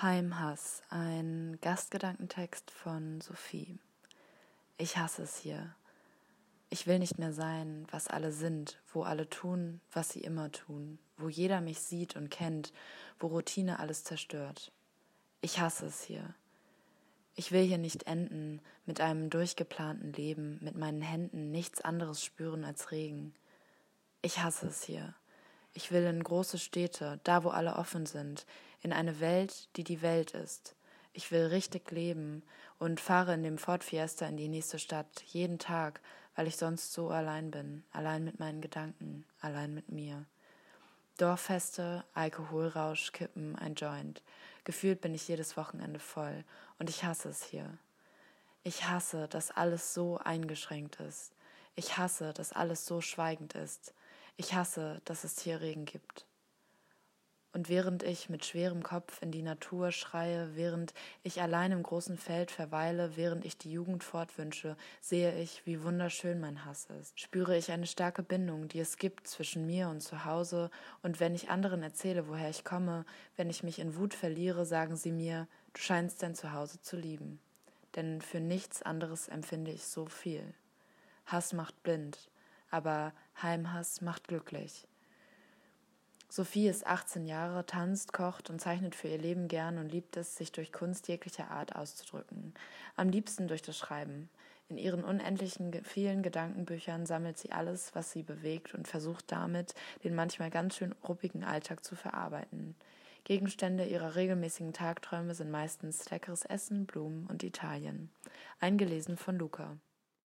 Heimhass, ein Gastgedankentext von Sophie. Ich hasse es hier. Ich will nicht mehr sein, was alle sind, wo alle tun, was sie immer tun, wo jeder mich sieht und kennt, wo Routine alles zerstört. Ich hasse es hier. Ich will hier nicht enden mit einem durchgeplanten Leben, mit meinen Händen nichts anderes spüren als Regen. Ich hasse es hier. Ich will in große Städte, da wo alle offen sind, in eine Welt, die die Welt ist. Ich will richtig leben und fahre in dem Ford Fiesta in die nächste Stadt, jeden Tag, weil ich sonst so allein bin, allein mit meinen Gedanken, allein mit mir. Dorffeste, Alkoholrausch, Kippen, ein Joint. Gefühlt bin ich jedes Wochenende voll und ich hasse es hier. Ich hasse, dass alles so eingeschränkt ist. Ich hasse, dass alles so schweigend ist. Ich hasse, dass es hier Regen gibt. Und während ich mit schwerem Kopf in die Natur schreie, während ich allein im großen Feld verweile, während ich die Jugend fortwünsche, sehe ich, wie wunderschön mein Hass ist. Spüre ich eine starke Bindung, die es gibt zwischen mir und zu Hause, und wenn ich anderen erzähle, woher ich komme, wenn ich mich in Wut verliere, sagen sie mir, du scheinst dein Zuhause zu lieben. Denn für nichts anderes empfinde ich so viel. Hass macht blind, aber Heimhass macht glücklich. Sophie ist 18 Jahre, tanzt, kocht und zeichnet für ihr Leben gern und liebt es, sich durch Kunst jeglicher Art auszudrücken. Am liebsten durch das Schreiben. In ihren unendlichen vielen Gedankenbüchern sammelt sie alles, was sie bewegt und versucht damit, den manchmal ganz schön ruppigen Alltag zu verarbeiten. Gegenstände ihrer regelmäßigen Tagträume sind meistens leckeres Essen, Blumen und Italien. Eingelesen von Luca.